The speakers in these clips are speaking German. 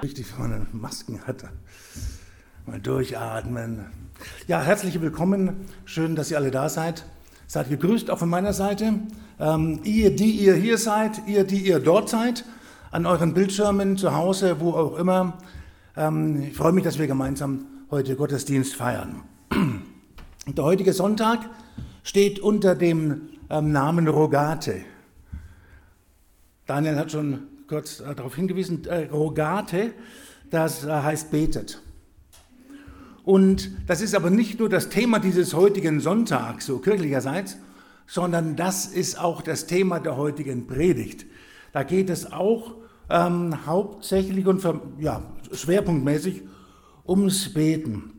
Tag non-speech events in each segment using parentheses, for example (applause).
Richtig, man Masken hat. Mal durchatmen. Ja, herzlich willkommen. Schön, dass ihr alle da seid. Seid gegrüßt auch von meiner Seite. Ähm, ihr, die ihr hier seid, ihr, die ihr dort seid, an euren Bildschirmen, zu Hause, wo auch immer. Ähm, ich freue mich, dass wir gemeinsam heute Gottesdienst feiern. (clears throat) Der heutige Sonntag steht unter dem ähm, Namen Rogate. Daniel hat schon kurz äh, darauf hingewiesen, äh, Rogate, das äh, heißt betet. Und das ist aber nicht nur das Thema dieses heutigen Sonntags, so kirchlicherseits, sondern das ist auch das Thema der heutigen Predigt. Da geht es auch ähm, hauptsächlich und ja, schwerpunktmäßig ums Beten.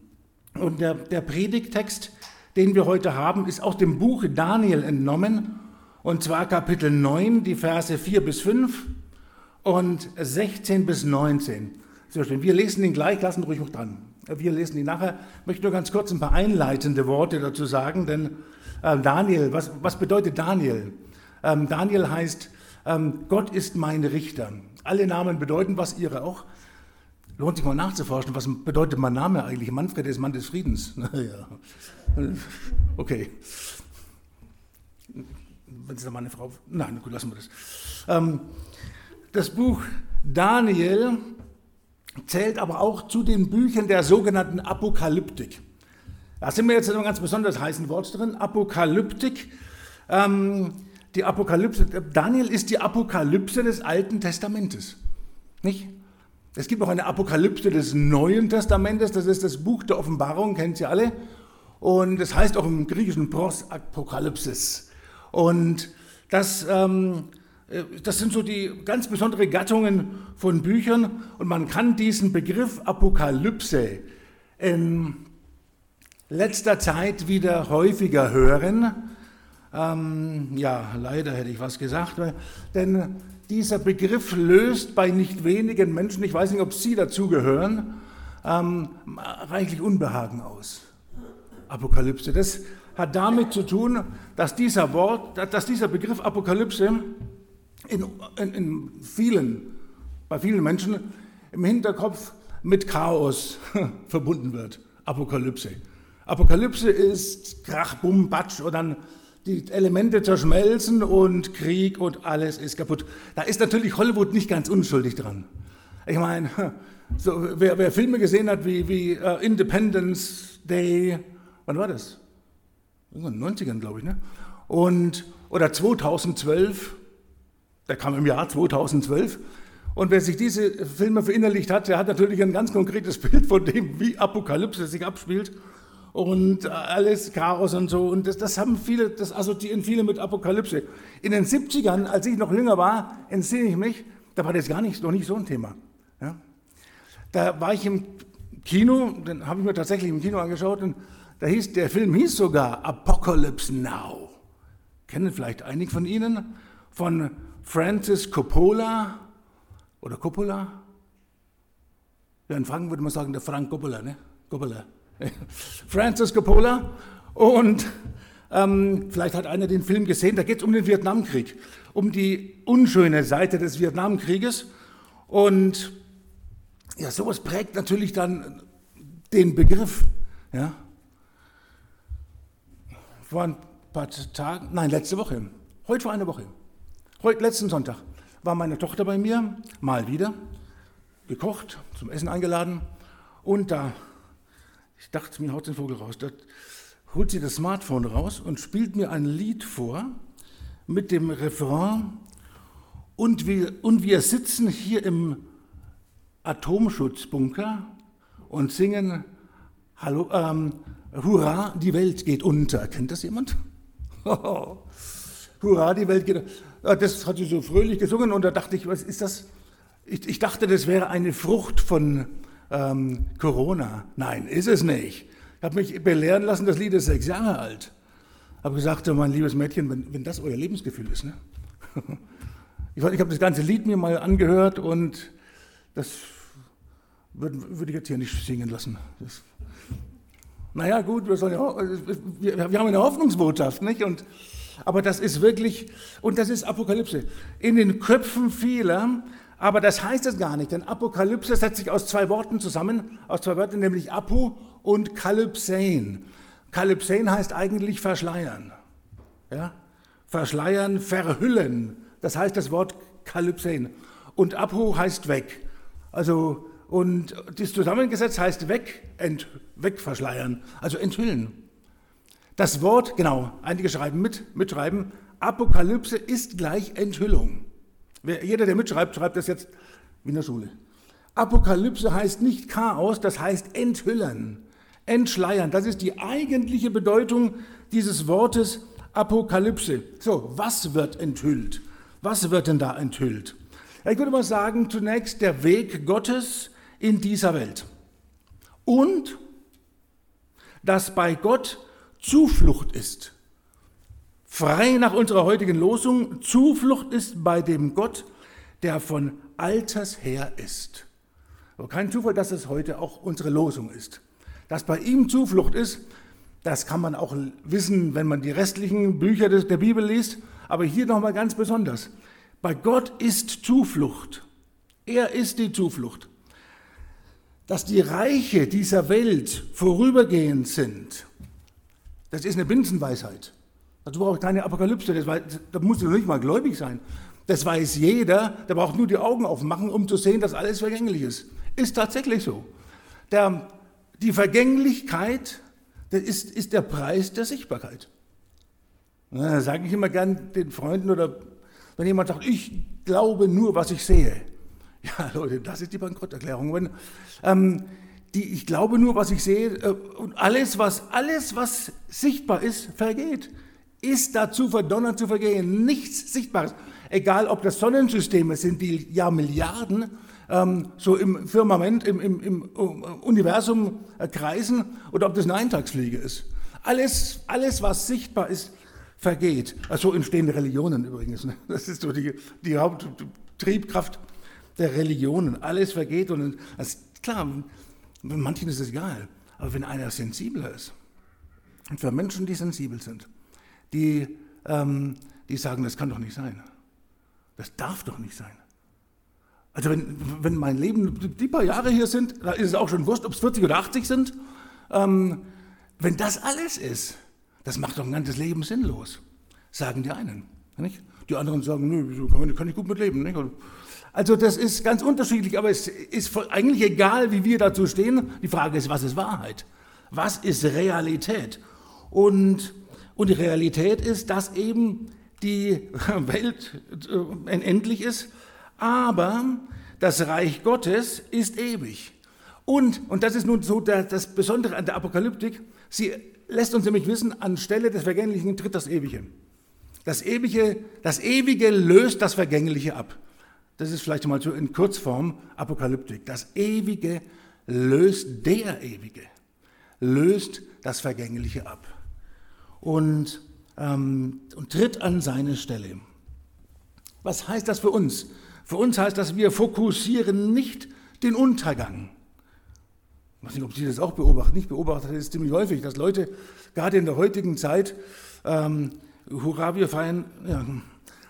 Und der, der Predigtext, den wir heute haben, ist aus dem Buch Daniel entnommen, und zwar Kapitel 9, die Verse 4 bis 5 und 16 bis 19. Sehr schön. Wir lesen den gleich, lassen ruhig noch dran. Wir lesen ihn nachher. Ich möchte nur ganz kurz ein paar einleitende Worte dazu sagen, denn äh, Daniel, was, was bedeutet Daniel? Ähm, Daniel heißt, ähm, Gott ist mein Richter. Alle Namen bedeuten was, ihre auch. Lohnt sich mal nachzuforschen, was bedeutet mein Name eigentlich? Manfred ist Mann des Friedens. (laughs) Naja. Okay. Wenn es da mal eine Frau. Nein, gut, lassen wir das. Ähm, das Buch Daniel zählt aber auch zu den Büchern der sogenannten Apokalyptik. Da sind wir jetzt in einem ganz besonders heißen Wort drin, Apokalyptik. Ähm, die Apokalypse, Daniel ist die Apokalypse des Alten Testamentes. Nicht? Es gibt noch eine Apokalypse des Neuen Testamentes, das ist das Buch der Offenbarung, kennt Sie alle. Und es das heißt auch im Griechischen Prosapokalypsis. Und das ähm, äh, das sind so die ganz besondere Gattungen von Büchern und man kann diesen Begriff Apokalypse in letzter Zeit wieder häufiger hören. Ähm, ja, leider hätte ich was gesagt, denn dieser Begriff löst bei nicht wenigen Menschen, ich weiß nicht, ob Sie dazugehören, ähm, reichlich Unbehagen aus. Apokalypse. Das hat damit zu tun, dass dieser Wort, dass dieser Begriff Apokalypse in, in, in vielen, bei vielen Menschen im Hinterkopf mit Chaos (laughs) verbunden wird. Apokalypse. Apokalypse ist Krach, Bumm, Batsch und dann die Elemente zerschmelzen und Krieg und alles ist kaputt. Da ist natürlich Hollywood nicht ganz unschuldig dran. Ich meine, (laughs) so, wer, wer, Filme gesehen hat wie, wie uh, Independence Day, wann war das? In den 90ern, glaube ich, ne? Und, oder 2012, der kam im Jahr 2012. Und wer sich diese Filme verinnerlicht hat, der hat natürlich ein ganz konkretes (laughs) Bild von dem, wie Apokalypse sich abspielt. Und alles Chaos und so. Und das, das haben viele, das assoziieren viele mit Apokalypse. In den 70ern, als ich noch jünger war, entsinne ich mich, da war das gar nicht, noch nicht so ein Thema. Ja? Da war ich im Kino, den habe ich mir tatsächlich im Kino angeschaut, und da hieß, der Film hieß sogar Apocalypse Now. Kennen vielleicht einige von Ihnen? Von Francis Coppola oder Coppola? Ja, in Franken würde man sagen, der Frank Coppola, ne? Coppola. (laughs) Francis Coppola. Und ähm, vielleicht hat einer den Film gesehen, da geht es um den Vietnamkrieg, um die unschöne Seite des Vietnamkrieges. Und ja, sowas prägt natürlich dann den Begriff. Ja. Vor ein paar Tagen, nein, letzte Woche, heute vor einer Woche, Heute, letzten Sonntag, war meine Tochter bei mir, mal wieder, gekocht, zum Essen eingeladen. Und da, ich dachte, mir haut den Vogel raus, da holt sie das Smartphone raus und spielt mir ein Lied vor mit dem Refrain. Und wir, und wir sitzen hier im Atomschutzbunker und singen Hallo, ähm, Hurra, die Welt geht unter. Kennt das jemand? (laughs) Hurra, die Welt geht unter. Das hat sie so fröhlich gesungen und da dachte ich, was ist das? Ich, ich dachte, das wäre eine Frucht von ähm, Corona. Nein, ist es nicht. Ich habe mich belehren lassen, das Lied ist sechs Jahre alt. Habe gesagt, mein liebes Mädchen, wenn, wenn das euer Lebensgefühl ist, ne? (laughs) ich, ich habe das ganze Lied mir mal angehört und das würde, würde ich jetzt hier nicht singen lassen. Das, naja, gut, wir, ja, wir, wir haben eine Hoffnungsbotschaft, nicht? Und aber das ist wirklich, und das ist Apokalypse, in den Köpfen vieler Aber das heißt es gar nicht, denn Apokalypse setzt sich aus zwei Worten zusammen, aus zwei Wörtern, nämlich Apo und Kalypsein. Kalypsein heißt eigentlich verschleiern. Ja? Verschleiern, verhüllen. Das heißt das Wort Kalypsein. Und Apo heißt weg. Also, und das zusammengesetzt heißt weg, ent, wegverschleiern, also enthüllen. Das Wort, genau, einige schreiben mit, mitschreiben, Apokalypse ist gleich Enthüllung. Jeder, der mitschreibt, schreibt das jetzt wie in der Schule. Apokalypse heißt nicht Chaos, das heißt enthüllen, entschleiern. Das ist die eigentliche Bedeutung dieses Wortes Apokalypse. So, was wird enthüllt? Was wird denn da enthüllt? ich würde mal sagen, zunächst der Weg Gottes in dieser Welt. Und dass bei Gott Zuflucht ist frei nach unserer heutigen Losung, Zuflucht ist bei dem Gott, der von alters her ist. Aber kein Zufall, dass es heute auch unsere Losung ist. Dass bei ihm Zuflucht ist, das kann man auch wissen, wenn man die restlichen Bücher der Bibel liest, aber hier nochmal ganz besonders. Bei Gott ist Zuflucht. Er ist die Zuflucht. Dass die Reiche dieser Welt vorübergehend sind, das ist eine Binsenweisheit. Dazu brauche ich keine Apokalypse, das weiß, da muss noch nicht mal gläubig sein. Das weiß jeder, der braucht nur die Augen aufmachen, um zu sehen, dass alles vergänglich ist. Ist tatsächlich so. Der, die Vergänglichkeit das ist, ist der Preis der Sichtbarkeit. Da sage ich immer gern den Freunden oder wenn jemand sagt, ich glaube nur, was ich sehe. Ja, Leute, das ist die Bankrotterklärung. Wenn, ähm, die, ich glaube nur, was ich sehe äh, und alles was, alles, was sichtbar ist, vergeht ist dazu verdonnert zu vergehen. Nichts Sichtbares. Egal, ob das Sonnensysteme sind, die ja Milliarden ähm, so im Firmament, im, im, im Universum äh, kreisen, oder ob das eine Eintagsfliege ist. Alles, alles, was sichtbar ist, vergeht. Also so entstehen Religionen übrigens. Ne? Das ist so die, die Haupttriebkraft der Religionen. Alles vergeht und ist klar, manchen ist es egal. Aber wenn einer sensibler ist, und für Menschen, die sensibel sind, die, ähm, die sagen, das kann doch nicht sein. Das darf doch nicht sein. Also wenn, wenn mein Leben, die paar Jahre hier sind, da ist es auch schon wurscht, ob es 40 oder 80 sind, ähm, wenn das alles ist, das macht doch ein ganzes Leben sinnlos, sagen die einen. Nicht? Die anderen sagen, nö, kann ich gut mit leben. Nicht? Also das ist ganz unterschiedlich, aber es ist eigentlich egal, wie wir dazu stehen. Die Frage ist, was ist Wahrheit? Was ist Realität? Und und die Realität ist, dass eben die (laughs) Welt äh, endlich ist, aber das Reich Gottes ist ewig. Und, und das ist nun so das Besondere an der Apokalyptik, sie lässt uns nämlich wissen, anstelle des Vergänglichen tritt das Ewige. Das Ewige, das Ewige löst das Vergängliche ab. Das ist vielleicht mal so in Kurzform Apokalyptik. Das Ewige löst der Ewige, löst das Vergängliche ab und, ähm, und tritt an seine Stelle. Was heißt das für uns? Für uns heißt das, wir fokussieren nicht den Untergang. Ich weiß nicht, ob Sie das auch beobachten. Ich beobachte das ziemlich häufig, dass Leute gerade in der heutigen Zeit, ähm, hurra, wir feiern, ja,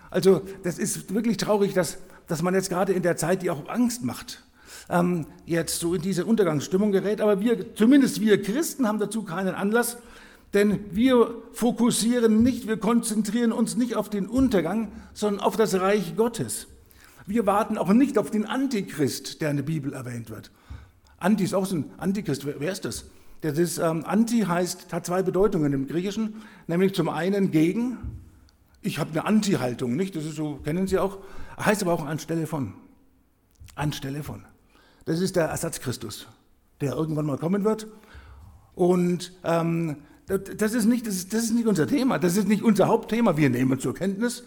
also das ist wirklich traurig, dass, dass man jetzt gerade in der Zeit, die auch Angst macht, ähm, jetzt so in diese Untergangsstimmung gerät. Aber wir, zumindest wir Christen, haben dazu keinen Anlass, denn wir fokussieren nicht, wir konzentrieren uns nicht auf den Untergang, sondern auf das Reich Gottes. Wir warten auch nicht auf den Antichrist, der in der Bibel erwähnt wird. Anti ist auch so ein Antichrist. Wer ist das? Das ist, ähm, Anti heißt, hat zwei Bedeutungen im Griechischen, nämlich zum einen gegen, ich habe eine Anti-Haltung, nicht? Das ist so, kennen Sie auch, heißt aber auch anstelle von. Anstelle von. Das ist der Ersatz Christus, der irgendwann mal kommen wird. Und ähm, das ist, nicht, das, ist, das ist nicht unser Thema, das ist nicht unser Hauptthema. Wir nehmen zur Kenntnis,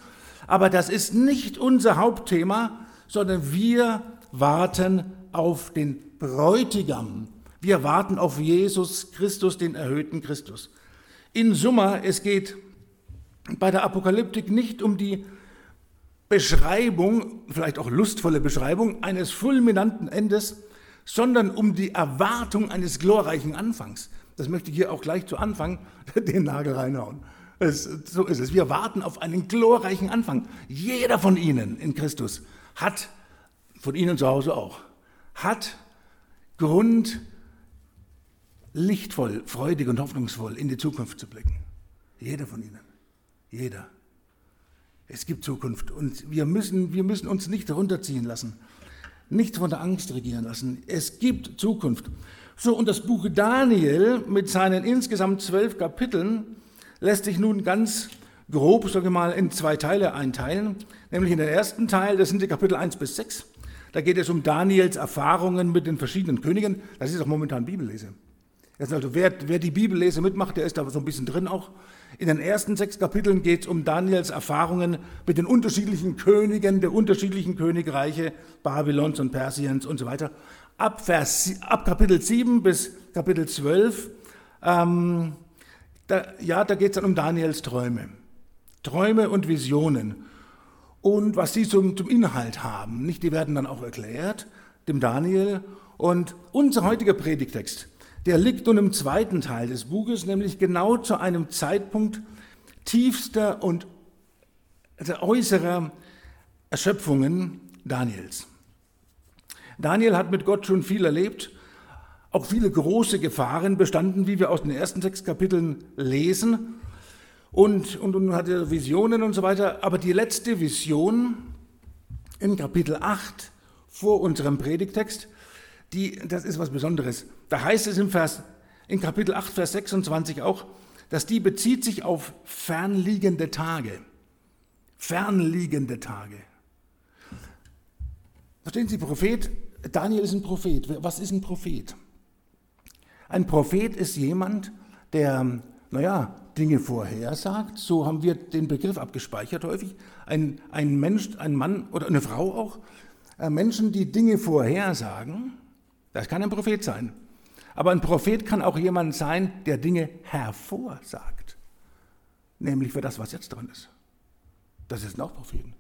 aber das ist nicht unser Hauptthema, sondern wir warten auf den Bräutigam. Wir warten auf Jesus Christus, den erhöhten Christus. In Summa, es geht bei der Apokalyptik nicht um die Beschreibung, vielleicht auch lustvolle Beschreibung eines fulminanten Endes, sondern um die Erwartung eines glorreichen Anfangs das möchte ich hier auch gleich zu Anfang (laughs) den Nagel reinhauen. Es, so ist es. Wir warten auf einen glorreichen Anfang. Jeder von Ihnen in Christus hat von Ihnen zu Hause auch, hat Grund, lichtvoll, freudig und hoffnungsvoll in die Zukunft zu blicken. Jeder von Ihnen. Jeder. Es gibt Zukunft und wir müssen, wir müssen uns nicht runterziehen lassen, nicht von der Angst regieren lassen. Es gibt Zukunft. So, und das Buch Daniel mit seinen insgesamt zwölf Kapiteln lässt sich nun ganz grob, sage ich mal, in zwei Teile einteilen. Nämlich in den ersten Teil, das sind die Kapitel 1 bis 6. Da geht es um Daniels Erfahrungen mit den verschiedenen Königen. Das ist auch momentan Bibellese. Also wer, wer die Bibellese mitmacht, der ist da so ein bisschen drin auch. In den ersten sechs Kapiteln geht es um Daniels Erfahrungen mit den unterschiedlichen Königen der unterschiedlichen Königreiche Babylons und Persiens und so weiter. Ab, Vers, ab Kapitel 7 bis Kapitel 12, ähm, da, ja, da geht es dann um Daniels Träume. Träume und Visionen. Und was sie zum, zum Inhalt haben, nicht, die werden dann auch erklärt, dem Daniel. Und unser heutiger Predigtext, der liegt nun im zweiten Teil des Buches, nämlich genau zu einem Zeitpunkt tiefster und also äußerer Erschöpfungen Daniels. Daniel hat mit Gott schon viel erlebt, auch viele große Gefahren bestanden, wie wir aus den ersten sechs Kapiteln lesen. Und, und, und hatte Visionen und so weiter. Aber die letzte Vision in Kapitel 8 vor unserem Predigtext, die, das ist was Besonderes. Da heißt es im Vers, in Kapitel 8, Vers 26 auch, dass die bezieht sich auf fernliegende Tage. Fernliegende Tage. Verstehen Sie, Prophet, Daniel ist ein Prophet. Was ist ein Prophet? Ein Prophet ist jemand, der, naja, Dinge vorhersagt. So haben wir den Begriff abgespeichert häufig. Ein, ein Mensch, ein Mann oder eine Frau auch. Äh, Menschen, die Dinge vorhersagen, das kann ein Prophet sein. Aber ein Prophet kann auch jemand sein, der Dinge hervorsagt. Nämlich für das, was jetzt dran ist. Das sind auch Propheten.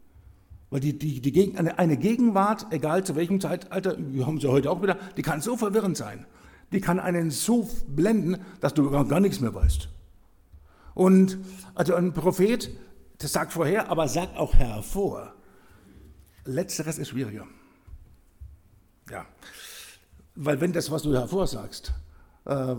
Weil die, die, die, eine, Gegenwart, egal zu welchem Zeitalter, wir haben sie heute auch wieder, die kann so verwirrend sein. Die kann einen so blenden, dass du gar, gar nichts mehr weißt. Und also ein Prophet, das sagt vorher, aber sagt auch hervor. Letzteres ist schwieriger. Ja. Weil wenn das, was du hervorsagst, äh,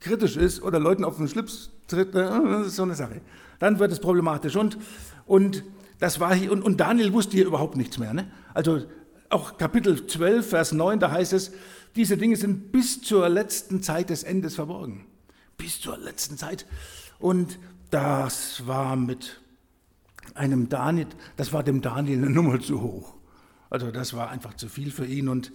kritisch ist oder Leuten auf den Schlips tritt, äh, so eine Sache. Dann wird es problematisch. Und, und, das war hier, und, und Daniel wusste hier überhaupt nichts mehr. Ne? Also auch Kapitel 12, Vers 9, da heißt es, diese Dinge sind bis zur letzten Zeit des Endes verborgen. Bis zur letzten Zeit. Und das war mit einem Daniel, das war dem Daniel eine Nummer zu hoch. Also das war einfach zu viel für ihn und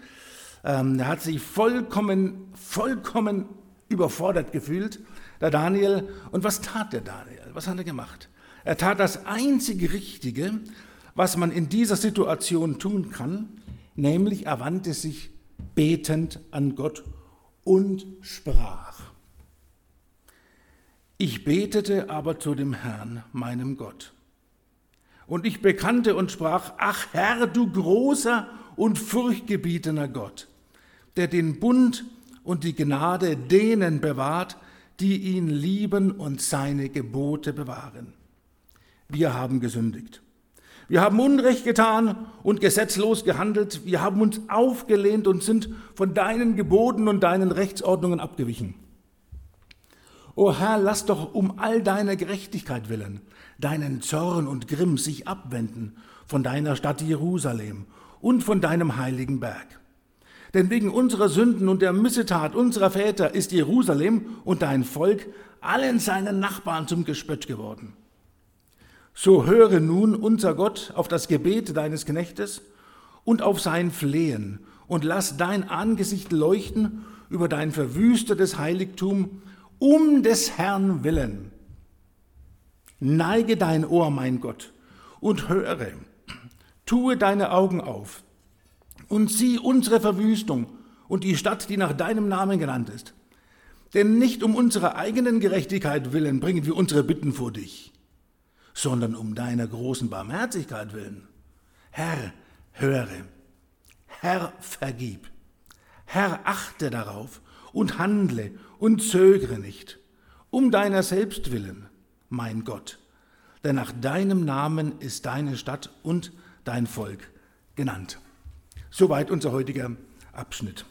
ähm, er hat sich vollkommen, vollkommen überfordert gefühlt, der Daniel. Und was tat der Daniel? Was hat er gemacht? Er tat das einzige Richtige, was man in dieser Situation tun kann, nämlich er wandte sich betend an Gott und sprach. Ich betete aber zu dem Herrn, meinem Gott. Und ich bekannte und sprach, ach Herr, du großer und furchtgebietener Gott, der den Bund und die Gnade denen bewahrt, die ihn lieben und seine Gebote bewahren. Wir haben gesündigt. Wir haben Unrecht getan und gesetzlos gehandelt. Wir haben uns aufgelehnt und sind von deinen Geboten und deinen Rechtsordnungen abgewichen. O Herr, lass doch um all deiner Gerechtigkeit willen deinen Zorn und Grimm sich abwenden von deiner Stadt Jerusalem und von deinem heiligen Berg. Denn wegen unserer Sünden und der Missetat unserer Väter ist Jerusalem und dein Volk allen seinen Nachbarn zum Gespött geworden. So höre nun, unser Gott, auf das Gebet deines Knechtes und auf sein Flehen und lass dein Angesicht leuchten über dein verwüstetes Heiligtum um des Herrn willen. Neige dein Ohr, mein Gott, und höre, tue deine Augen auf und sieh unsere Verwüstung und die Stadt, die nach deinem Namen genannt ist. Denn nicht um unserer eigenen Gerechtigkeit willen bringen wir unsere Bitten vor dich, sondern um deiner großen Barmherzigkeit willen. Herr, höre. Herr, vergib. Herr, achte darauf und handle und zögre nicht, um deiner selbst willen, mein Gott, denn nach deinem Namen ist deine Stadt und dein Volk genannt. Soweit unser heutiger Abschnitt.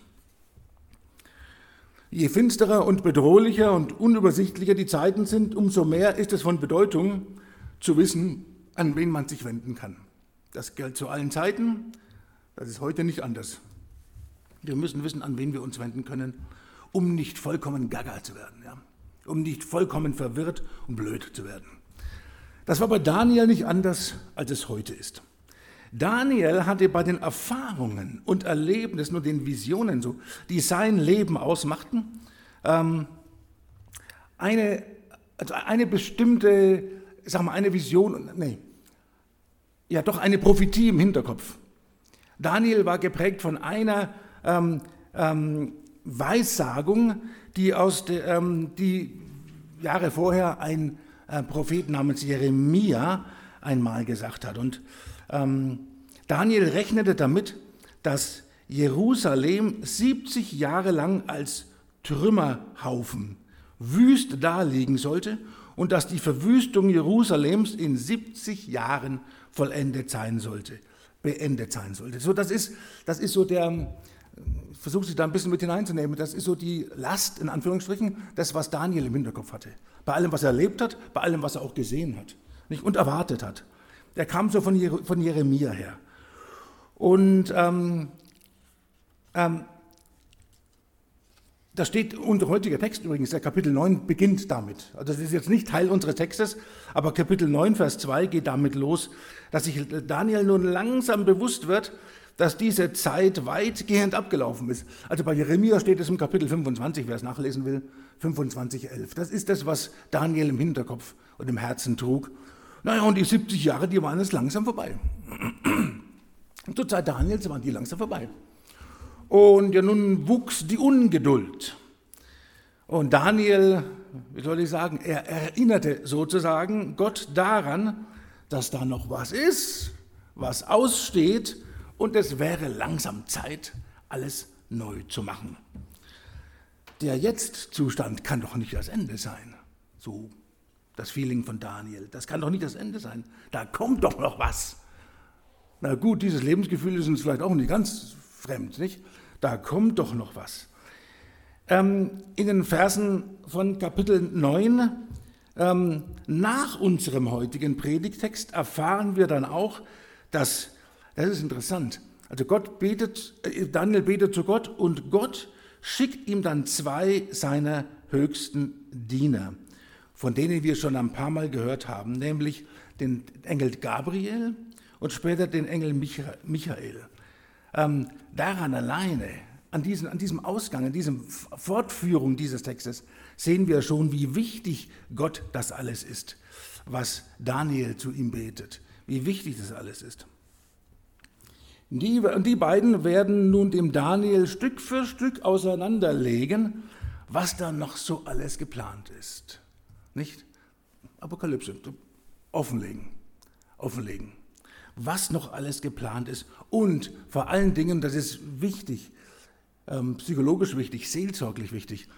Je finsterer und bedrohlicher und unübersichtlicher die Zeiten sind, umso mehr ist es von Bedeutung zu wissen, an wen man sich wenden kann. Das gilt zu allen Zeiten, das ist heute nicht anders. Wir müssen wissen, an wen wir uns wenden können, um nicht vollkommen gaga zu werden, ja? um nicht vollkommen verwirrt und blöd zu werden. Das war bei Daniel nicht anders, als es heute ist. Daniel hatte bei den Erfahrungen und Erlebnissen und den Visionen, so, die sein Leben ausmachten, ähm, eine, also eine bestimmte, sag mal, eine Vision, nee, ja doch eine Prophetie im Hinterkopf. Daniel war geprägt von einer ähm, ähm, Weissagung, die aus de, ähm, die Jahre vorher ein äh, Prophet namens Jeremia einmal gesagt hat. Und ähm, Daniel rechnete damit, dass Jerusalem 70 Jahre lang als Trümmerhaufen wüst daliegen sollte und dass die Verwüstung Jerusalems in 70 Jahren vollendet sein sollte, beendet sein sollte. So, das ist, das ist so der, versuche Sie da ein bisschen mit hineinzunehmen, das ist so die Last, in Anführungsstrichen, das, was Daniel im Hinterkopf hatte. Bei allem, was er erlebt hat, bei allem, was er auch gesehen hat nicht, und erwartet hat. Der kam so von, Jeremia her. Und ähm, ähm, da steht unser heutiger Text übrigens, der Kapitel 9 beginnt damit. Also das ist jetzt nicht Teil unseres Textes, aber Kapitel 9, Vers 2 geht damit los, dass sich Daniel nun langsam bewusst wird, dass diese Zeit weitgehend abgelaufen ist. Also bei Jeremia steht es im Kapitel 25, wer es nachlesen will, 25, 11. Das ist das, was Daniel im Hinterkopf und im Herzen trug. Naja, und die 70 Jahre, die waren jetzt langsam vorbei. (clears throat) Zur Zeit Daniels waren die langsam vorbei. Und ja, nun wuchs die Ungeduld. Und Daniel, wie soll ich sagen, er erinnerte sozusagen Gott daran, dass da noch was ist, was aussteht und es wäre langsam Zeit, alles neu zu machen. Der Jetzt-Zustand kann doch nicht das Ende sein. So das Feeling von Daniel. Das kann doch nicht das Ende sein. Da kommt doch noch was. Na gut, dieses Lebensgefühl ist uns vielleicht auch nicht ganz fremd, nicht? Da kommt doch noch was. Ähm, in den Versen von Kapitel 9 ähm, nach unserem heutigen Predigtext erfahren wir dann auch, dass, das ist interessant, also Gott betet, äh, Daniel betet zu Gott und Gott schickt ihm dann zwei seiner höchsten Diener von denen wir schon ein paar Mal gehört haben, nämlich den Engel Gabriel und später den Engel Michael. Ähm, daran alleine, an, diesen, an diesem Ausgang, an diesem Fortführung dieses Textes, sehen wir schon, wie wichtig Gott das alles ist, was Daniel zu ihm betet, wie wichtig das alles ist. Die, die beiden werden nun dem Daniel Stück für Stück auseinanderlegen, was da noch so alles geplant ist. Nicht? Apokalypse, offenlegen, offenlegen, was noch alles geplant ist und vor allen Dingen, das ist wichtig, ähm, psychologisch wichtig, seelsorglich wichtig,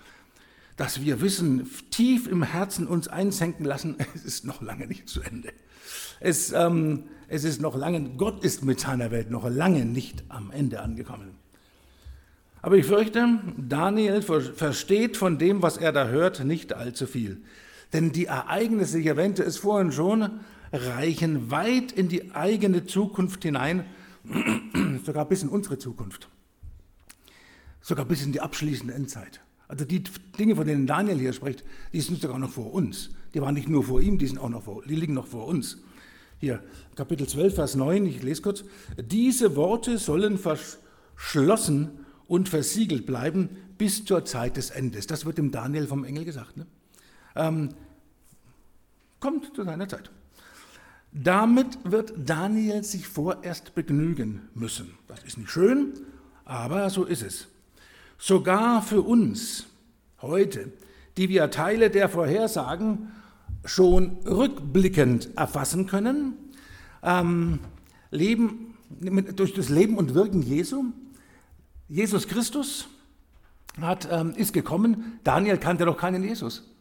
dass wir wissen, tief im Herzen uns einsenken lassen, (laughs) es ist noch lange nicht zu Ende. Es, ähm, es ist noch lange, Gott ist mit seiner Welt noch lange nicht am Ende angekommen. Aber ich fürchte, Daniel versteht von dem, was er da hört, nicht allzu viel. Denn die Ereignisse, ich erwähnte es vorhin schon, reichen weit in die eigene Zukunft hinein, (clears throat) sogar bis in unsere Zukunft, sogar bis in die abschließende Endzeit. Also die Dinge, von denen Daniel hier spricht, die sind sogar noch vor uns. Die waren nicht nur vor ihm, die, sind auch noch vor, die liegen noch vor uns. Hier, Kapitel 12, Vers 9, ich lese kurz. Diese Worte sollen verschlossen und versiegelt bleiben bis zur Zeit des Endes. Das wird dem Daniel vom Engel gesagt. Ne? Ähm, kommt zu seiner Zeit. Damit wird Daniel sich vorerst begnügen müssen. Das ist nicht schön, aber so ist es. Sogar für uns heute, die wir Teile der Vorhersagen schon rückblickend erfassen können, ähm, leben, durch das Leben und Wirken Jesu, Jesus Christus hat, ähm, ist gekommen, Daniel kannte doch keinen Jesus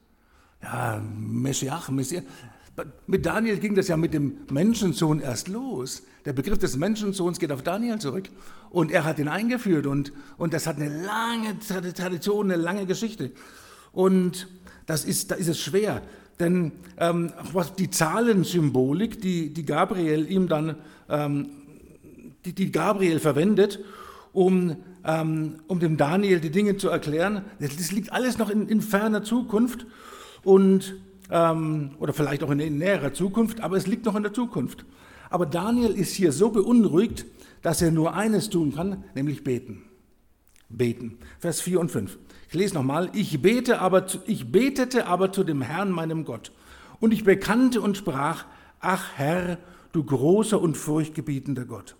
ja, Messiach, Messias. Mit Daniel ging das ja mit dem Menschensohn erst los. Der Begriff des Menschensohns geht auf Daniel zurück. Und er hat ihn eingeführt. Und, und das hat eine lange Tradition, eine lange Geschichte. Und das ist, da ist es schwer. Denn ähm, was die Zahlensymbolik, die, die Gabriel ihm dann, ähm, die, die Gabriel verwendet, um, ähm, um dem Daniel die Dinge zu erklären, das liegt alles noch in, in ferner Zukunft und, ähm, oder vielleicht auch in, näherer Zukunft, aber es liegt noch in der Zukunft. Aber Daniel ist hier so beunruhigt, dass er nur eines tun kann, nämlich beten. Beten. Vers 4 und 5. Ich lese nochmal. Ich, bete ich betete aber zu dem Herrn, meinem Gott. Und ich bekannte und sprach, ach Herr, du großer und furchtgebietender Gott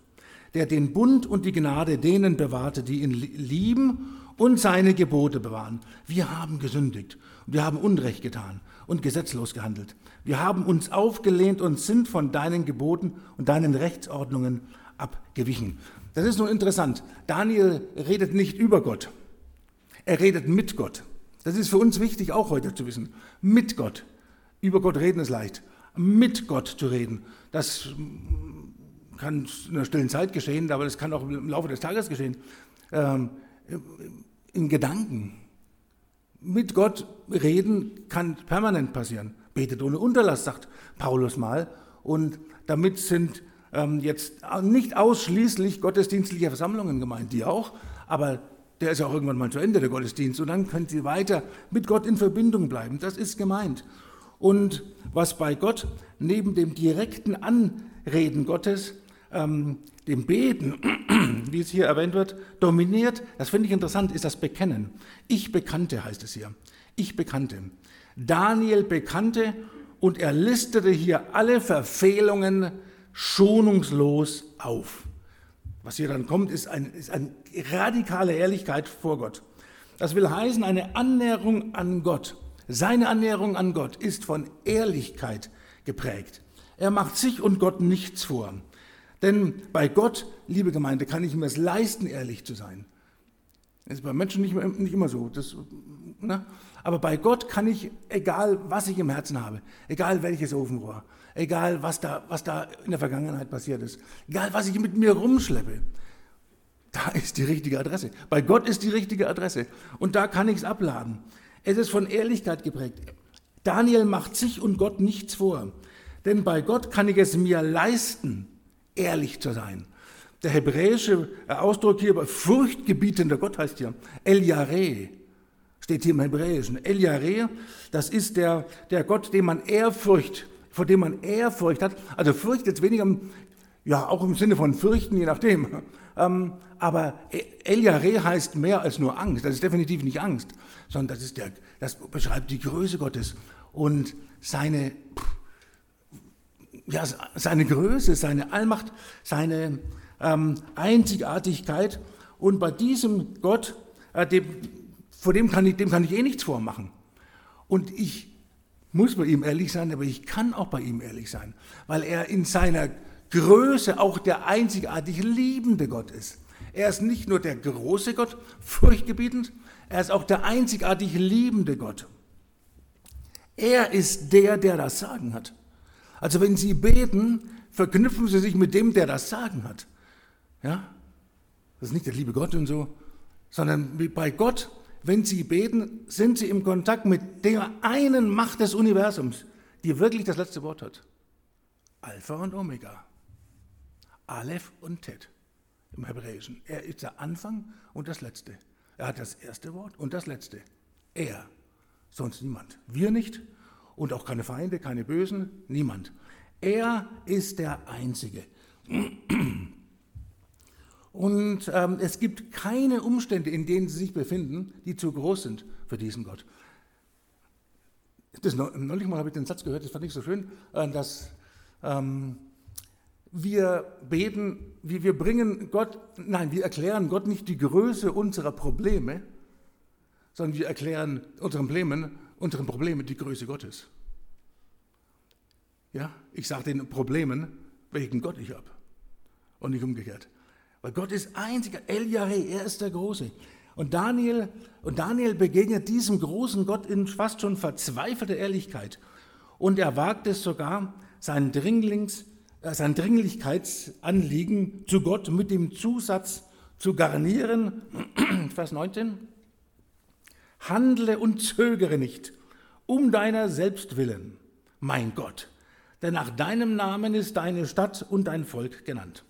der den Bund und die Gnade denen bewahrte, die ihn lieben und seine Gebote bewahren. Wir haben gesündigt und wir haben Unrecht getan und gesetzlos gehandelt. Wir haben uns aufgelehnt und sind von deinen Geboten und deinen Rechtsordnungen abgewichen. Das ist nun interessant. Daniel redet nicht über Gott. Er redet mit Gott. Das ist für uns wichtig, auch heute zu wissen. Mit Gott. Über Gott reden ist leicht. Mit Gott zu reden, das kann in einer stillen Zeit geschehen, aber das kann auch im Laufe des Tages geschehen. Ähm, in Gedanken. Mit Gott reden kann permanent passieren. Betet ohne Unterlass, sagt Paulus mal. Und damit sind ähm, jetzt nicht ausschließlich gottesdienstliche Versammlungen gemeint, die auch, aber der ist ja auch irgendwann mal zu Ende, der Gottesdienst. Und dann können Sie weiter mit Gott in Verbindung bleiben. Das ist gemeint. Und was bei Gott neben dem direkten Anreden Gottes ähm, dem Beten, (clears throat) wie es hier erwähnt wird, dominiert, das finde ich interessant, ist das Bekennen. Ich bekannte heißt es hier. Ich bekannte. Daniel bekannte und er listete hier alle Verfehlungen schonungslos auf. Was hier dann kommt, ist, ein, ist eine radikale Ehrlichkeit vor Gott. Das will heißen, eine Annäherung an Gott. Seine Annäherung an Gott ist von Ehrlichkeit geprägt. Er macht sich und Gott nichts vor. Denn bei Gott, liebe Gemeinde, kann ich mir es leisten, ehrlich zu sein. Das ist bei Menschen nicht, nicht immer so. Das, ne? Aber bei Gott kann ich, egal was ich im Herzen habe, egal welches Ofenrohr, egal was da, was da in der Vergangenheit passiert ist, egal was ich mit mir rumschleppe, da ist die richtige Adresse. Bei Gott ist die richtige Adresse. Und da kann ich es abladen. Es ist von Ehrlichkeit geprägt. Daniel macht sich und Gott nichts vor. Denn bei Gott kann ich es mir leisten, ehrlich zu sein. Der hebräische Ausdruck hier, furchtgebietender Gott heißt hier, El Yareh, steht hier im Hebräischen. El Yareh, das ist der, der Gott, dem man Ehrfurcht, vor dem man Ehrfurcht hat. Also Furcht jetzt weniger, ja, auch im Sinne von fürchten, je nachdem. (laughs) Ähm, aber El Yareh heißt mehr als nur Angst. Das ist definitiv nicht Angst, sondern das, ist der, das beschreibt die Größe Gottes und seine, ja, seine Größe, seine Allmacht, seine ähm, Einzigartigkeit. Und bei diesem Gott, äh, dem, vor dem kann, ich, dem kann ich eh nichts vormachen. Und ich muss bei ihm ehrlich sein, aber ich kann auch bei ihm ehrlich sein, weil er in seiner Größe auch der einzigartig liebende Gott ist. Er ist nicht nur der große Gott, furchtgebietend, er ist auch der einzigartig liebende Gott. Er ist der, der das Sagen hat. Also wenn Sie beten, verknüpfen Sie sich mit dem, der das Sagen hat. Ja? Das ist nicht der liebe Gott und so, sondern bei Gott, wenn Sie beten, sind Sie im Kontakt mit der einen Macht des Universums, die wirklich das letzte Wort hat. Alpha und Omega. Aleph und Tet im Hebräischen. Er ist der Anfang und das Letzte. Er hat das erste Wort und das Letzte. Er, sonst niemand. Wir nicht und auch keine Feinde, keine Bösen, niemand. Er ist der Einzige. Und ähm, es gibt keine Umstände, in denen sie sich befinden, die zu groß sind für diesen Gott. Das, neulich mal habe ich den Satz gehört, das fand ich so schön, äh, dass ähm, wir beten, wir, wir bringen Gott, nein, wir erklären Gott nicht die Größe unserer Probleme, sondern wir erklären unseren Problemen unseren Probleme die Größe Gottes. Ja, ich sage den Problemen, welchen Gott ich habe. Und nicht umgekehrt. Weil Gott ist einziger, El Yahweh, er ist der Große. Und Daniel, und Daniel begegnet diesem großen Gott in fast schon verzweifelter Ehrlichkeit. und er wagt es sogar, sein, Dringlings, äh, sein Dringlichkeitsanliegen zu Gott mit dem Zusatz zu garnieren, (clears throat) Vers 19, handle und zögere nicht, um deiner selbst willen, mein Gott, denn nach deinem Namen ist deine Stadt und dein Volk genannt.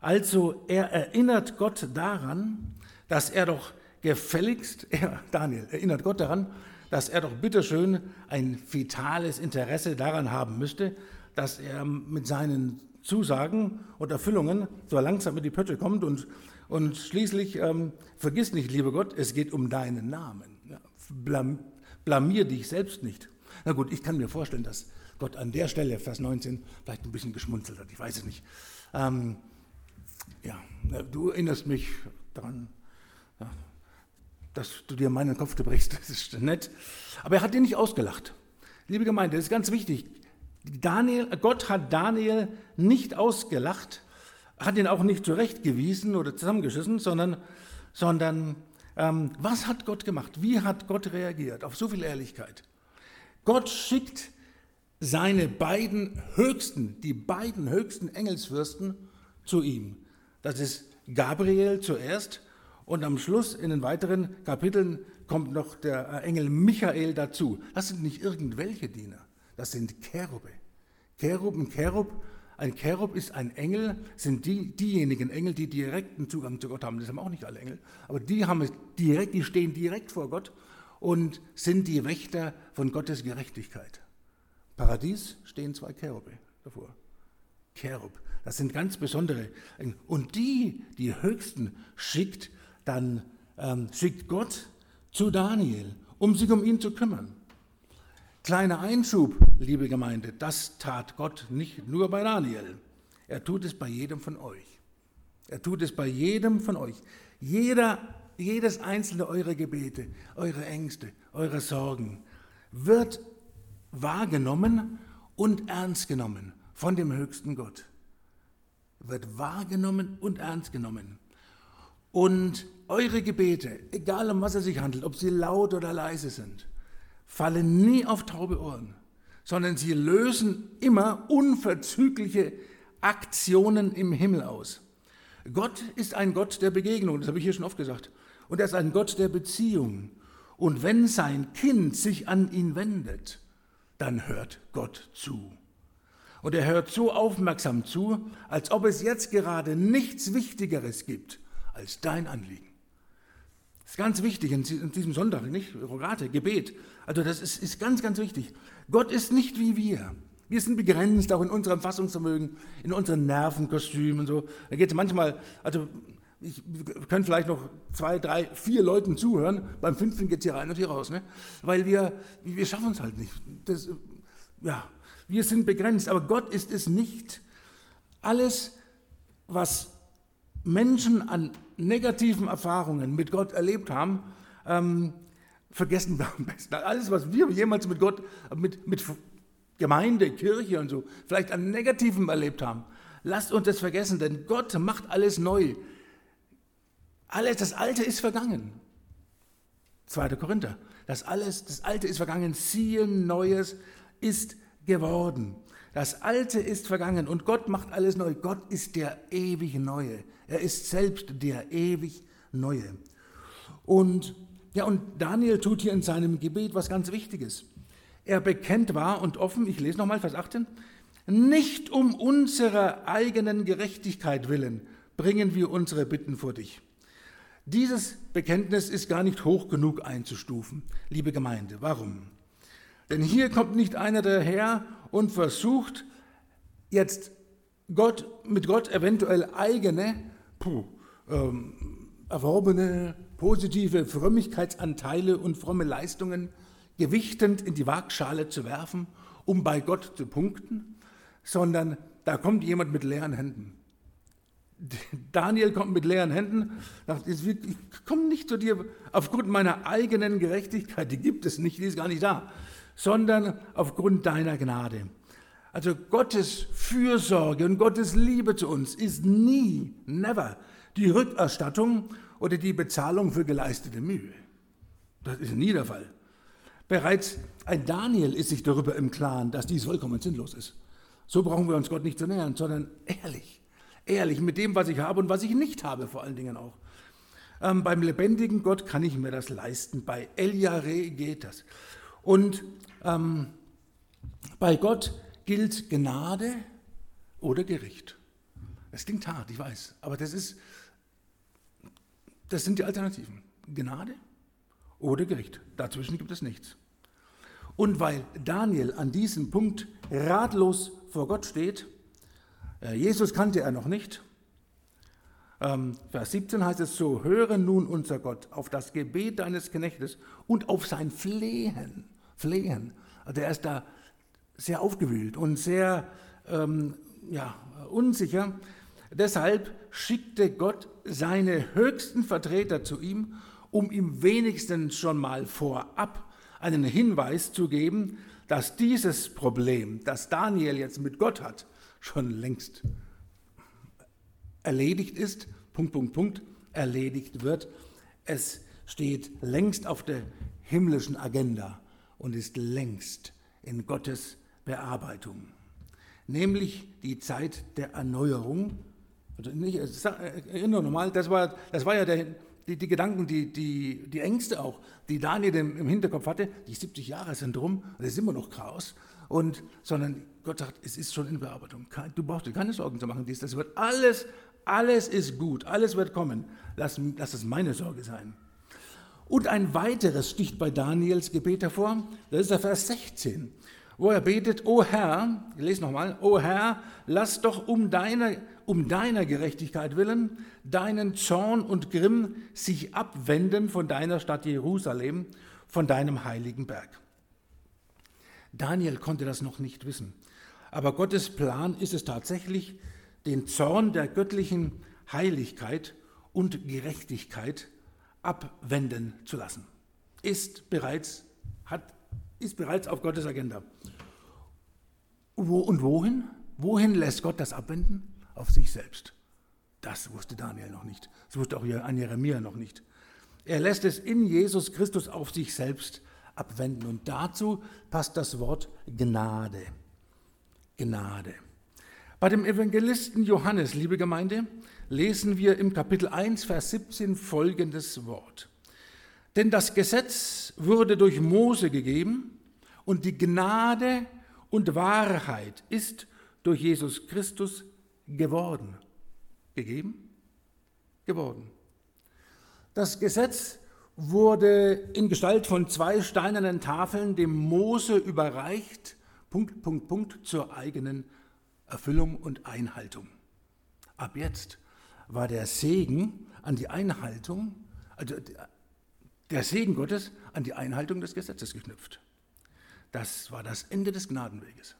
Also er erinnert Gott daran, dass er doch gefälligst, (laughs) er, Daniel, erinnert Gott daran, dass er doch bitteschön ein vitales Interesse daran haben müsste, dass er mit seinen Zusagen und Erfüllungen so langsam in die Pötte kommt und, und schließlich ähm, vergiss nicht, lieber Gott, es geht um deinen Namen. Ja, blam, blamier dich selbst nicht. Na gut, ich kann mir vorstellen, dass Gott an der Stelle, Vers 19, vielleicht ein bisschen geschmunzelt hat, ich weiß es nicht. Ähm, ja, du erinnerst mich daran, ja, dass du dir meinen Kopf brichst, (laughs) das ist nett. Aber er hat dir nicht ausgelacht. Liebe Gemeinde, das ist ganz wichtig. Daniel, Gott hat Daniel nicht ausgelacht, hat ihn auch nicht zurechtgewiesen oder zusammengeschissen, sondern, sondern ähm, was hat Gott gemacht? Wie hat Gott reagiert? Auf so viel Ehrlichkeit. Gott schickt seine beiden höchsten, die beiden höchsten Engelsfürsten zu ihm. Das ist Gabriel zuerst und am Schluss in den weiteren Kapiteln kommt noch der Engel Michael dazu. Das sind nicht irgendwelche Diener, das sind Cherube. Cherub, ein Cherub, ein Cherub ist ein Engel, sind die, diejenigen Engel, die direkten Zugang zu Gott haben. Das haben auch nicht alle Engel, aber die haben es direkt, die stehen direkt vor Gott und sind die Wächter von Gottes Gerechtigkeit. Paradies stehen zwei Cherube davor. Cherub, das sind ganz besondere Engel. Und die, die Höchsten, schickt dann ähm, schickt Gott zu Daniel, um sich um ihn zu kümmern. Kleiner Einschub, liebe Gemeinde, das tat Gott nicht nur bei Daniel. Er tut es bei jedem von euch. Er tut es bei jedem von euch. Jeder, jedes einzelne eurer Gebete, eure Ängste, eure Sorgen wird wahrgenommen und ernst genommen von dem höchsten Gott. Wird wahrgenommen und ernst genommen. Und eure Gebete, egal um was es sich handelt, ob sie laut oder leise sind, fallen nie auf taube Ohren, sondern sie lösen immer unverzügliche Aktionen im Himmel aus. Gott ist ein Gott der Begegnung, das habe ich hier schon oft gesagt. Und er ist ein Gott der Beziehung. Und wenn sein Kind sich an ihn wendet, dann hört Gott zu. Und er hört so aufmerksam zu, als ob es jetzt gerade nichts Wichtigeres gibt als dein Anliegen. Ist ganz wichtig in diesem Sonntag, nicht? Rogate, Gebet. Also das ist, ist ganz, ganz wichtig. Gott ist nicht wie wir. Wir sind begrenzt, auch in unserem Fassungsvermögen, in unseren Nervenkostümen und so. Da geht es manchmal, also ich können vielleicht noch zwei, drei, vier Leuten zuhören, beim fünften geht es hier rein und hier raus, ne? weil wir, wir schaffen es halt nicht. Das, ja, wir sind begrenzt, aber Gott ist es nicht. Alles, was Menschen an negativen Erfahrungen mit Gott erlebt haben, ähm, vergessen wir am besten. Alles, was wir jemals mit Gott, mit, mit Gemeinde, Kirche und so, vielleicht an Negativem erlebt haben, lasst uns das vergessen, denn Gott macht alles neu. Alles, das Alte ist vergangen. 2. Korinther. Das alles, das Alte ist vergangen, siehe, Neues ist geworden. Das Alte ist vergangen und Gott macht alles neu. Gott ist der ewig Neue. Er ist selbst der ewig Neue. Und, ja, und Daniel tut hier in seinem Gebet was ganz Wichtiges. Er bekennt wahr und offen, ich lese nochmal Vers 18, nicht um unserer eigenen Gerechtigkeit willen bringen wir unsere Bitten vor dich. Dieses Bekenntnis ist gar nicht hoch genug einzustufen, liebe Gemeinde. Warum? Denn hier kommt nicht einer daher und versucht jetzt Gott, mit Gott eventuell eigene, puh, ähm, erworbene, positive Frömmigkeitsanteile und fromme Leistungen gewichtend in die Waagschale zu werfen, um bei Gott zu punkten, sondern da kommt jemand mit leeren Händen. (laughs) Daniel kommt mit leeren Händen, sagt, ich komme nicht zu dir aufgrund meiner eigenen Gerechtigkeit, die gibt es nicht, die ist gar nicht da, sondern aufgrund deiner Gnade. Also Gottes Fürsorge und Gottes Liebe zu uns ist nie, never die Rückerstattung oder die Bezahlung für geleistete Mühe. Das ist nie der Fall. Bereits ein Daniel ist sich darüber im Klaren, dass dies vollkommen sinnlos ist. So brauchen wir uns Gott nicht zu nähern, sondern ehrlich, ehrlich mit dem, was ich habe und was ich nicht habe, vor allen Dingen auch. Ähm, beim lebendigen Gott kann ich mir das leisten. Bei Eliare geht das. Und ähm, bei Gott gilt Gnade oder Gericht. Das klingt hart, ich weiß, aber das ist, das sind die Alternativen. Gnade oder Gericht. Dazwischen gibt es nichts. Und weil Daniel an diesem Punkt ratlos vor Gott steht, äh, Jesus kannte er noch nicht, ähm, Vers 17 heißt es so, höre nun unser Gott auf das Gebet deines Knechtes und auf sein Flehen. Flehen. Also er ist da sehr aufgewühlt und sehr ähm, ja, unsicher. Deshalb schickte Gott seine höchsten Vertreter zu ihm, um ihm wenigstens schon mal vorab einen Hinweis zu geben, dass dieses Problem, das Daniel jetzt mit Gott hat, schon längst erledigt ist, Punkt, Punkt, Punkt, erledigt wird. Es steht längst auf der himmlischen Agenda und ist längst in Gottes Bearbeitung. Nämlich die Zeit der Erneuerung. Also nicht, erinnere nochmal, das war, das war ja der, die, die, Gedanken, die, die, die Ängste auch, die Daniel im Hinterkopf hatte. Die 70 Jahre sind rum es ist immer noch Chaos. Und, sondern Gott sagt, es ist schon in Bearbeitung. Du brauchst dir keine Sorgen zu machen. Das wird alles alles ist gut, alles wird kommen. Lass, lass es meine Sorge sein. Und ein weiteres sticht bei Daniels Gebet hervor, das ist der Vers 16, wo er betet, O Herr, ich lese nochmal, O Herr, lass doch um deiner, um deiner Gerechtigkeit willen deinen Zorn und Grimm sich abwenden von deiner Stadt Jerusalem, von deinem heiligen Berg. Daniel konnte das noch nicht wissen, aber Gottes Plan ist es tatsächlich, den Zorn der göttlichen Heiligkeit und Gerechtigkeit abwenden zu lassen. Ist bereits, hat, ist bereits auf Gottes Agenda. Wo und wohin? Wohin lässt Gott das abwenden? Auf sich selbst. Das wusste Daniel noch nicht. Das wusste auch an Jeremia noch nicht. Er lässt es in Jesus Christus auf sich selbst abwenden. Und dazu passt das Wort Gnade. Gnade. Bei dem Evangelisten Johannes, liebe Gemeinde, lesen wir im Kapitel 1, Vers 17 folgendes Wort. Denn das Gesetz wurde durch Mose gegeben und die Gnade und Wahrheit ist durch Jesus Christus geworden. Gegeben? Geworden. Das Gesetz wurde in Gestalt von zwei steinernen Tafeln dem Mose überreicht, Punkt, Punkt, Punkt, zur eigenen Erfüllung und Einhaltung. Ab jetzt war der Segen an die Einhaltung, also der Segen Gottes an die Einhaltung des Gesetzes geknüpft. Das war das Ende des Gnadenweges.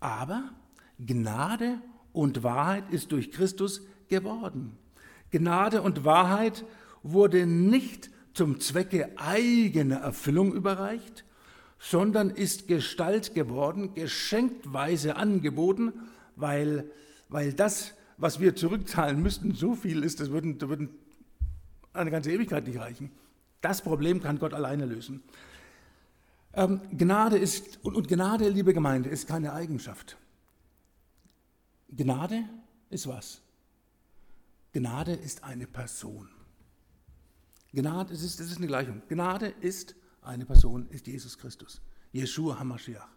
Aber Gnade und Wahrheit ist durch Christus geworden. Gnade und Wahrheit wurde nicht zum Zwecke eigener Erfüllung überreicht, sondern ist Gestalt geworden, geschenktweise angeboten, weil, weil das, was wir zurückzahlen müssten, so viel ist, das würden, das würden eine ganze Ewigkeit nicht reichen. Das Problem kann Gott alleine lösen. Ähm, Gnade ist, und, und Gnade, liebe Gemeinde, ist keine Eigenschaft. Gnade ist was? Gnade ist eine Person. Gnade, das ist, das ist eine Gleichung. Gnade ist eine Person ist Jesus Christus, Jeshua HaMashiach.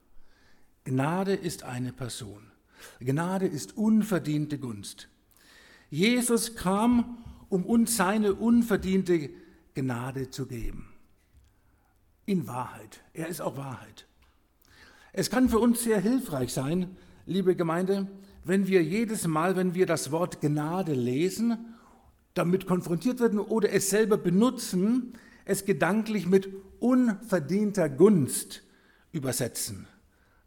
Gnade ist eine Person. Gnade ist unverdiente Gunst. Jesus kam, um uns seine unverdiente Gnade zu geben. In Wahrheit. Er ist auch Wahrheit. Es kann für uns sehr hilfreich sein, liebe Gemeinde, wenn wir jedes Mal, wenn wir das Wort Gnade lesen, damit konfrontiert werden oder es selber benutzen, es gedanklich mit unverdienter Gunst übersetzen.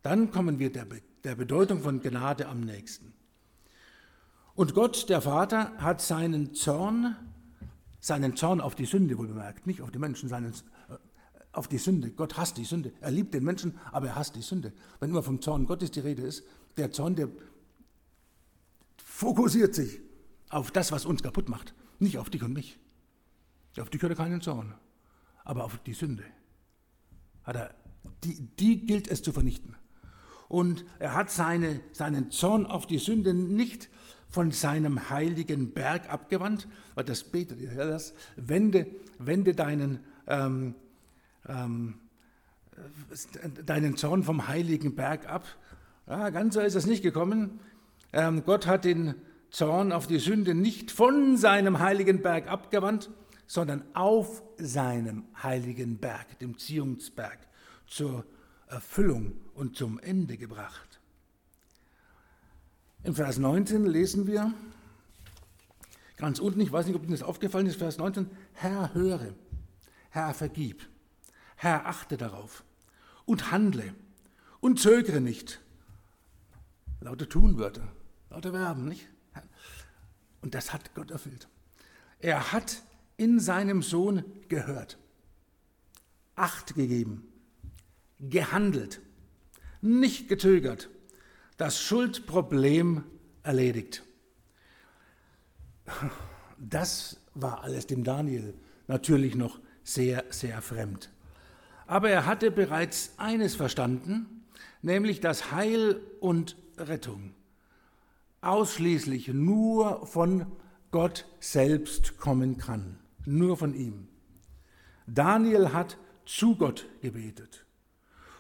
Dann kommen wir der, der Bedeutung von Gnade am nächsten. Und Gott, der Vater, hat seinen Zorn, seinen Zorn auf die Sünde wohl bemerkt, nicht auf die Menschen, seinen, äh, auf die Sünde. Gott hasst die Sünde. Er liebt den Menschen, aber er hasst die Sünde. Wenn immer vom Zorn Gottes die Rede ist, der Zorn, der fokussiert sich auf das, was uns kaputt macht, nicht auf dich und mich. Auf dich hat er keinen Zorn aber auf die Sünde. hat er, die, die gilt es zu vernichten. Und er hat seine, seinen Zorn auf die Sünde nicht von seinem heiligen Berg abgewandt, weil das betet er, das, wende, wende deinen, ähm, ähm, deinen Zorn vom heiligen Berg ab. Ja, ganz so ist es nicht gekommen. Ähm, Gott hat den Zorn auf die Sünde nicht von seinem heiligen Berg abgewandt, sondern auf seinem heiligen Berg, dem Ziehungsberg, zur Erfüllung und zum Ende gebracht. Im Vers 19 lesen wir, ganz unten, ich weiß nicht, ob Ihnen das aufgefallen ist, Vers 19, Herr höre, Herr vergib, Herr achte darauf und handle und zögere nicht. Laute Tunwörter, laute Verben, nicht? Und das hat Gott erfüllt. Er hat in seinem Sohn gehört, Acht gegeben, gehandelt, nicht gezögert, das Schuldproblem erledigt. Das war alles dem Daniel natürlich noch sehr, sehr fremd. Aber er hatte bereits eines verstanden, nämlich dass Heil und Rettung ausschließlich nur von Gott selbst kommen kann, nur von ihm. Daniel hat zu Gott gebetet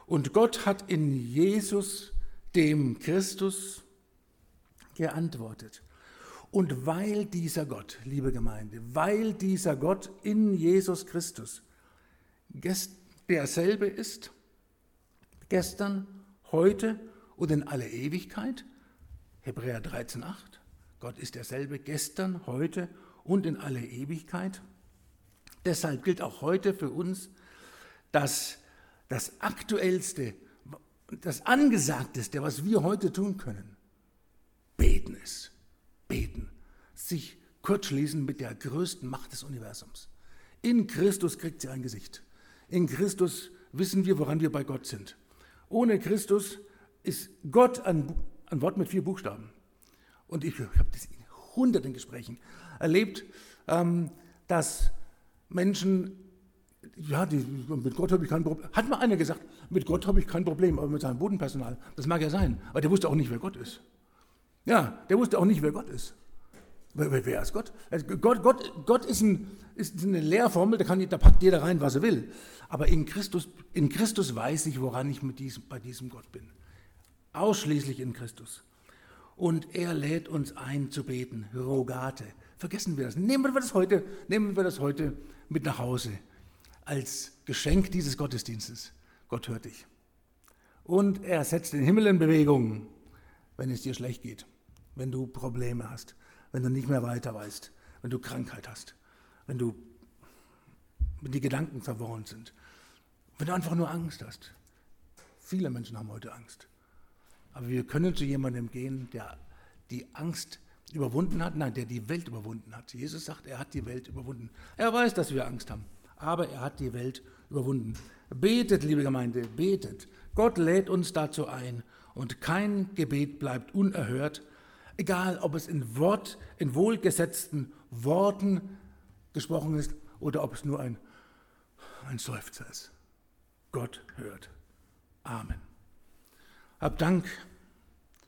und Gott hat in Jesus, dem Christus, geantwortet. Und weil dieser Gott, liebe Gemeinde, weil dieser Gott in Jesus Christus derselbe ist, gestern, heute und in alle Ewigkeit, Hebräer 13,8. Gott ist derselbe gestern, heute und in alle Ewigkeit. Deshalb gilt auch heute für uns, dass das Aktuellste, das Angesagteste, was wir heute tun können, beten ist. Beten. Sich kurzschließen mit der größten Macht des Universums. In Christus kriegt sie ein Gesicht. In Christus wissen wir, woran wir bei Gott sind. Ohne Christus ist Gott ein ein Wort mit vier Buchstaben. Und ich, ich habe das in hunderten Gesprächen erlebt, ähm, dass Menschen, ja, die, mit Gott habe ich kein Problem. Hat mal einer gesagt, mit Gott habe ich kein Problem, aber mit seinem Bodenpersonal. Das mag ja sein, aber der wusste auch nicht, wer Gott ist. Ja, der wusste auch nicht, wer Gott ist. Wer, wer ist Gott? Also Gott, Gott, Gott ist, ein, ist, eine Lehrformel, da, kann, da packt jeder rein, was er will. Aber in Christus, in Christus weiß ich, woran ich mit diesem, bei diesem Gott bin ausschließlich in Christus. Und er lädt uns ein zu beten, Rogate. Vergessen wir das. Nehmen wir das heute, nehmen wir das heute mit nach Hause als Geschenk dieses Gottesdienstes. Gott hört dich. Und er setzt den Himmel in Bewegung, wenn es dir schlecht geht, wenn du Probleme hast, wenn du nicht mehr weiter weißt, wenn du Krankheit hast, wenn du wenn die Gedanken verworren sind, wenn du einfach nur Angst hast. Viele Menschen haben heute Angst. Aber wir können zu jemandem gehen, der die Angst überwunden hat, nein, der die Welt überwunden hat. Jesus sagt, er hat die Welt überwunden. Er weiß, dass wir Angst haben, aber er hat die Welt überwunden. Betet, liebe Gemeinde, betet. Gott lädt uns dazu ein und kein Gebet bleibt unerhört, egal ob es in Wort, in wohlgesetzten Worten gesprochen ist oder ob es nur ein, ein Seufzer ist. Gott hört. Amen. Hab Dank